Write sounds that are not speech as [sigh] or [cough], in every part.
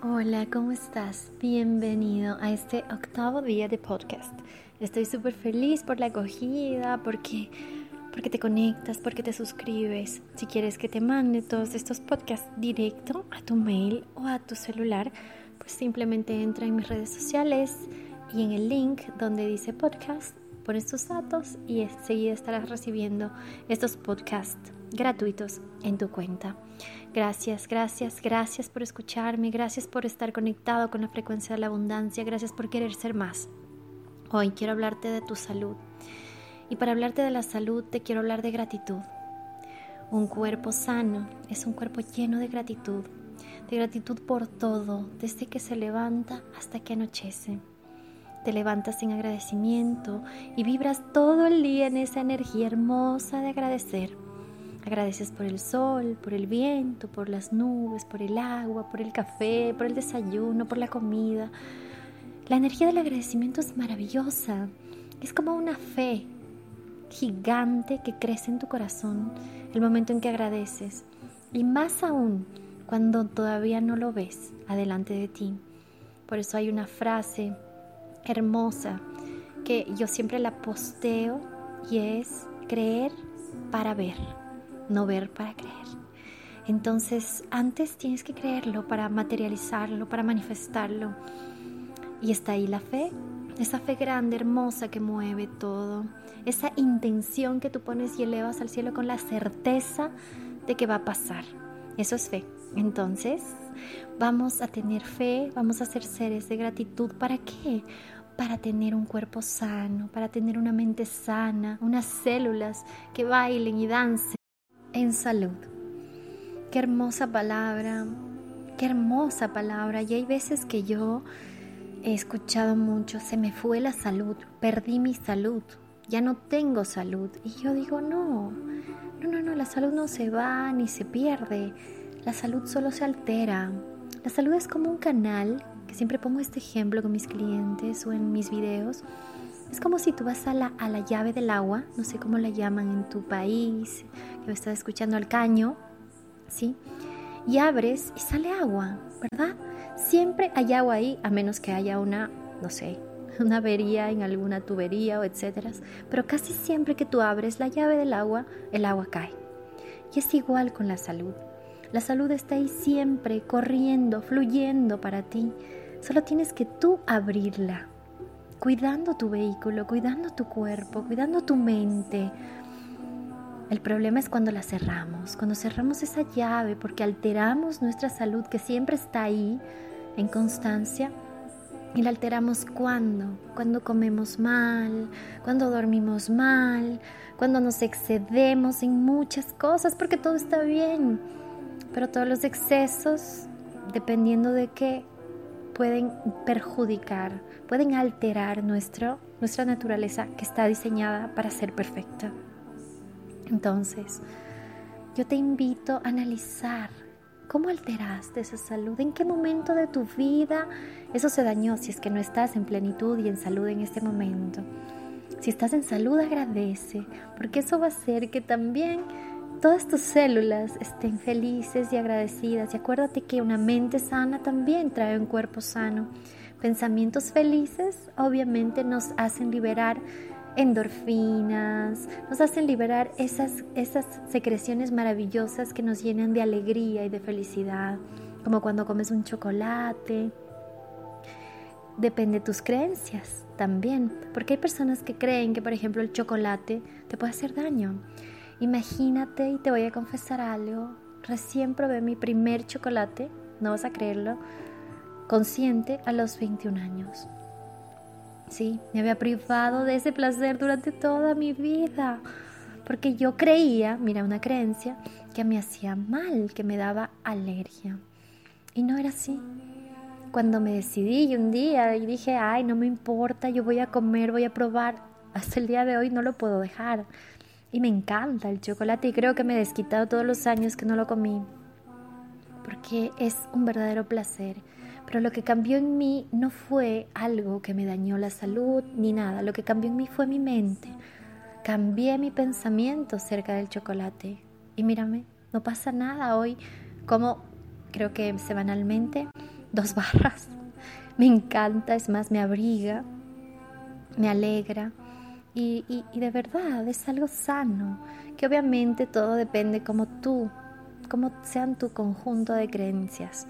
Hola, ¿cómo estás? Bienvenido a este octavo día de podcast. Estoy súper feliz por la acogida, porque, porque te conectas, porque te suscribes. Si quieres que te mande todos estos podcasts directo a tu mail o a tu celular, pues simplemente entra en mis redes sociales y en el link donde dice podcast, pones tus datos y enseguida estarás recibiendo estos podcasts gratuitos en tu cuenta. Gracias, gracias, gracias por escucharme, gracias por estar conectado con la frecuencia de la abundancia, gracias por querer ser más. Hoy quiero hablarte de tu salud. Y para hablarte de la salud te quiero hablar de gratitud. Un cuerpo sano es un cuerpo lleno de gratitud, de gratitud por todo, desde que se levanta hasta que anochece. Te levantas en agradecimiento y vibras todo el día en esa energía hermosa de agradecer Agradeces por el sol, por el viento, por las nubes, por el agua, por el café, por el desayuno, por la comida. La energía del agradecimiento es maravillosa. Es como una fe gigante que crece en tu corazón el momento en que agradeces. Y más aún cuando todavía no lo ves adelante de ti. Por eso hay una frase hermosa que yo siempre la posteo y es creer para ver no ver para creer. Entonces, antes tienes que creerlo para materializarlo, para manifestarlo. Y está ahí la fe, esa fe grande, hermosa que mueve todo, esa intención que tú pones y elevas al cielo con la certeza de que va a pasar. Eso es fe. Entonces, vamos a tener fe, vamos a ser seres de gratitud. ¿Para qué? Para tener un cuerpo sano, para tener una mente sana, unas células que bailen y dancen en salud. Qué hermosa palabra, qué hermosa palabra. Y hay veces que yo he escuchado mucho, se me fue la salud, perdí mi salud, ya no tengo salud. Y yo digo, no, no, no, no, la salud no se va ni se pierde, la salud solo se altera. La salud es como un canal, que siempre pongo este ejemplo con mis clientes o en mis videos. Es como si tú vas a la, a la llave del agua, no sé cómo la llaman en tu país, que me estás escuchando al caño, ¿sí? Y abres y sale agua, ¿verdad? Siempre hay agua ahí, a menos que haya una, no sé, [laughs] una avería en alguna tubería o etcétera. Pero casi siempre que tú abres la llave del agua, el agua cae. Y es igual con la salud. La salud está ahí siempre, corriendo, fluyendo para ti. Solo tienes que tú abrirla, cuidando tu vehículo, cuidando tu cuerpo, cuidando tu mente. El problema es cuando la cerramos, cuando cerramos esa llave porque alteramos nuestra salud que siempre está ahí en constancia y la alteramos cuando, cuando comemos mal, cuando dormimos mal, cuando nos excedemos en muchas cosas porque todo está bien, pero todos los excesos, dependiendo de qué, pueden perjudicar, pueden alterar nuestro, nuestra naturaleza que está diseñada para ser perfecta. Entonces, yo te invito a analizar cómo alteraste esa salud, en qué momento de tu vida eso se dañó, si es que no estás en plenitud y en salud en este momento. Si estás en salud, agradece, porque eso va a hacer que también todas tus células estén felices y agradecidas. Y acuérdate que una mente sana también trae un cuerpo sano. Pensamientos felices obviamente nos hacen liberar endorfinas, nos hacen liberar esas, esas secreciones maravillosas que nos llenan de alegría y de felicidad, como cuando comes un chocolate. Depende de tus creencias también, porque hay personas que creen que, por ejemplo, el chocolate te puede hacer daño. Imagínate y te voy a confesar algo. Recién probé mi primer chocolate, no vas a creerlo, consciente a los 21 años. Sí, me había privado de ese placer durante toda mi vida, porque yo creía, mira, una creencia, que me hacía mal, que me daba alergia. Y no era así. Cuando me decidí un día y dije, ay, no me importa, yo voy a comer, voy a probar, hasta el día de hoy no lo puedo dejar. Y me encanta el chocolate y creo que me he desquitado todos los años que no lo comí. Porque es un verdadero placer. Pero lo que cambió en mí no fue algo que me dañó la salud ni nada. Lo que cambió en mí fue mi mente. Cambié mi pensamiento acerca del chocolate. Y mírame, no pasa nada hoy. Como creo que semanalmente dos [laughs] barras. Me encanta, es más, me abriga, me alegra. Y, de verdad es algo sano, que obviamente todo depende como tú, como sean tu conjunto de creencias.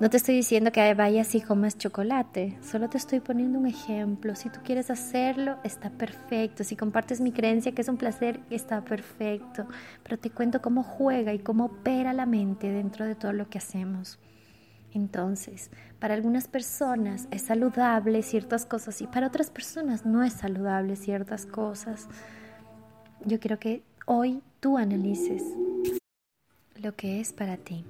No te estoy diciendo que vayas y comas chocolate, solo te estoy poniendo un ejemplo. Si tú quieres hacerlo, está perfecto. Si compartes mi creencia que es un placer, está perfecto. Pero te cuento cómo juega y cómo opera la mente dentro de todo lo que hacemos. Entonces, para algunas personas es saludable ciertas cosas y para otras personas no es saludable ciertas cosas. Yo quiero que hoy tú analices lo que es para ti.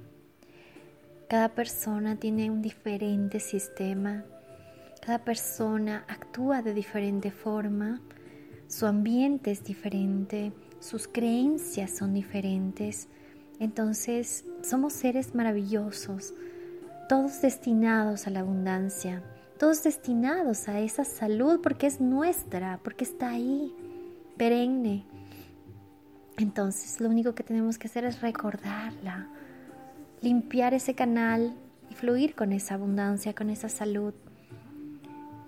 Cada persona tiene un diferente sistema, cada persona actúa de diferente forma, su ambiente es diferente, sus creencias son diferentes. Entonces somos seres maravillosos, todos destinados a la abundancia, todos destinados a esa salud porque es nuestra, porque está ahí, perenne. Entonces lo único que tenemos que hacer es recordarla limpiar ese canal y fluir con esa abundancia, con esa salud.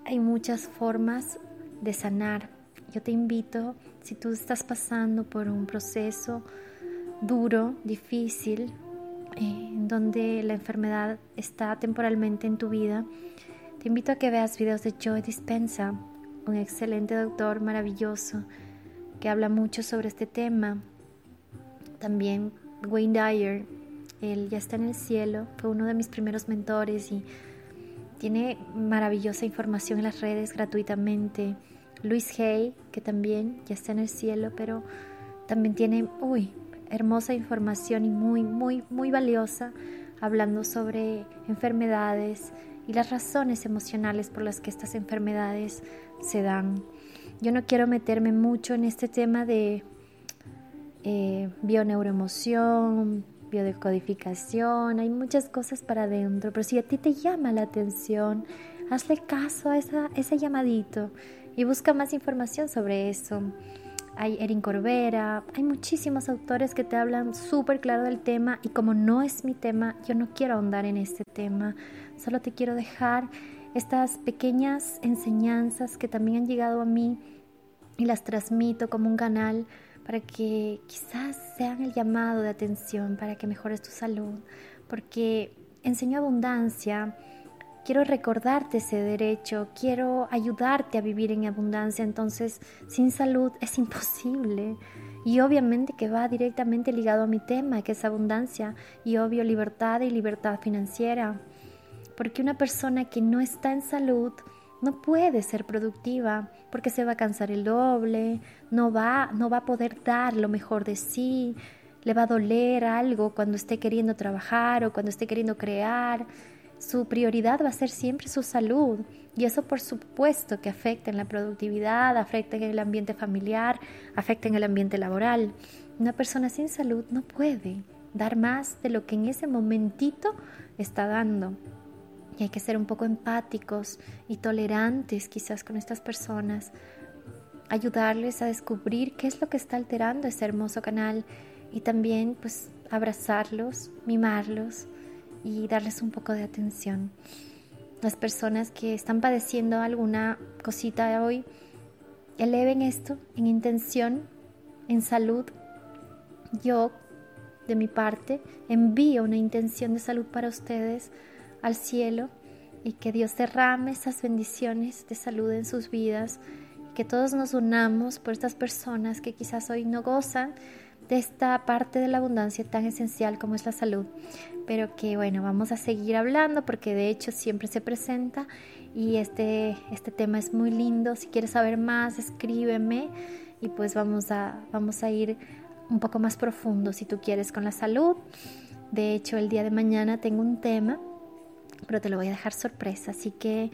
Hay muchas formas de sanar. Yo te invito, si tú estás pasando por un proceso duro, difícil, donde la enfermedad está temporalmente en tu vida, te invito a que veas videos de Joe Dispensa, un excelente doctor maravilloso que habla mucho sobre este tema. También Wayne Dyer, él ya está en el cielo, fue uno de mis primeros mentores y tiene maravillosa información en las redes gratuitamente. Luis Hay, que también ya está en el cielo, pero también tiene, uy, hermosa información y muy, muy, muy valiosa, hablando sobre enfermedades y las razones emocionales por las que estas enfermedades se dan. Yo no quiero meterme mucho en este tema de eh, bioneuroemoción, biodecodificación, hay muchas cosas para adentro, pero si a ti te llama la atención, hazle caso a esa, ese llamadito y busca más información sobre eso. Hay Erin Corbera, hay muchísimos autores que te hablan súper claro del tema y como no es mi tema, yo no quiero ahondar en este tema, solo te quiero dejar estas pequeñas enseñanzas que también han llegado a mí y las transmito como un canal para que quizás sean el llamado de atención para que mejores tu salud, porque enseño abundancia, quiero recordarte ese derecho, quiero ayudarte a vivir en abundancia, entonces sin salud es imposible. Y obviamente que va directamente ligado a mi tema, que es abundancia, y obvio libertad y libertad financiera. Porque una persona que no está en salud, no puede ser productiva porque se va a cansar el doble, no va, no va a poder dar lo mejor de sí, le va a doler algo cuando esté queriendo trabajar o cuando esté queriendo crear. Su prioridad va a ser siempre su salud y eso por supuesto que afecta en la productividad, afecta en el ambiente familiar, afecta en el ambiente laboral. Una persona sin salud no puede dar más de lo que en ese momentito está dando. Y hay que ser un poco empáticos y tolerantes quizás con estas personas, ayudarles a descubrir qué es lo que está alterando ese hermoso canal y también pues abrazarlos, mimarlos y darles un poco de atención. Las personas que están padeciendo alguna cosita hoy, eleven esto en intención, en salud. Yo, de mi parte, envío una intención de salud para ustedes al cielo y que Dios derrame esas bendiciones de salud en sus vidas, que todos nos unamos por estas personas que quizás hoy no gozan de esta parte de la abundancia tan esencial como es la salud, pero que bueno, vamos a seguir hablando porque de hecho siempre se presenta y este, este tema es muy lindo, si quieres saber más, escríbeme y pues vamos a, vamos a ir un poco más profundo si tú quieres con la salud. De hecho, el día de mañana tengo un tema pero te lo voy a dejar sorpresa. Así que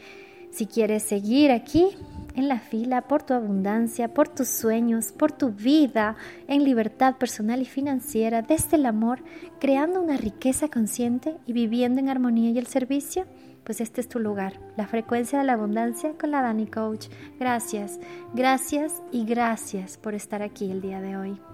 si quieres seguir aquí en la fila por tu abundancia, por tus sueños, por tu vida en libertad personal y financiera, desde el amor, creando una riqueza consciente y viviendo en armonía y el servicio, pues este es tu lugar, la frecuencia de la abundancia con la Dani Coach. Gracias, gracias y gracias por estar aquí el día de hoy.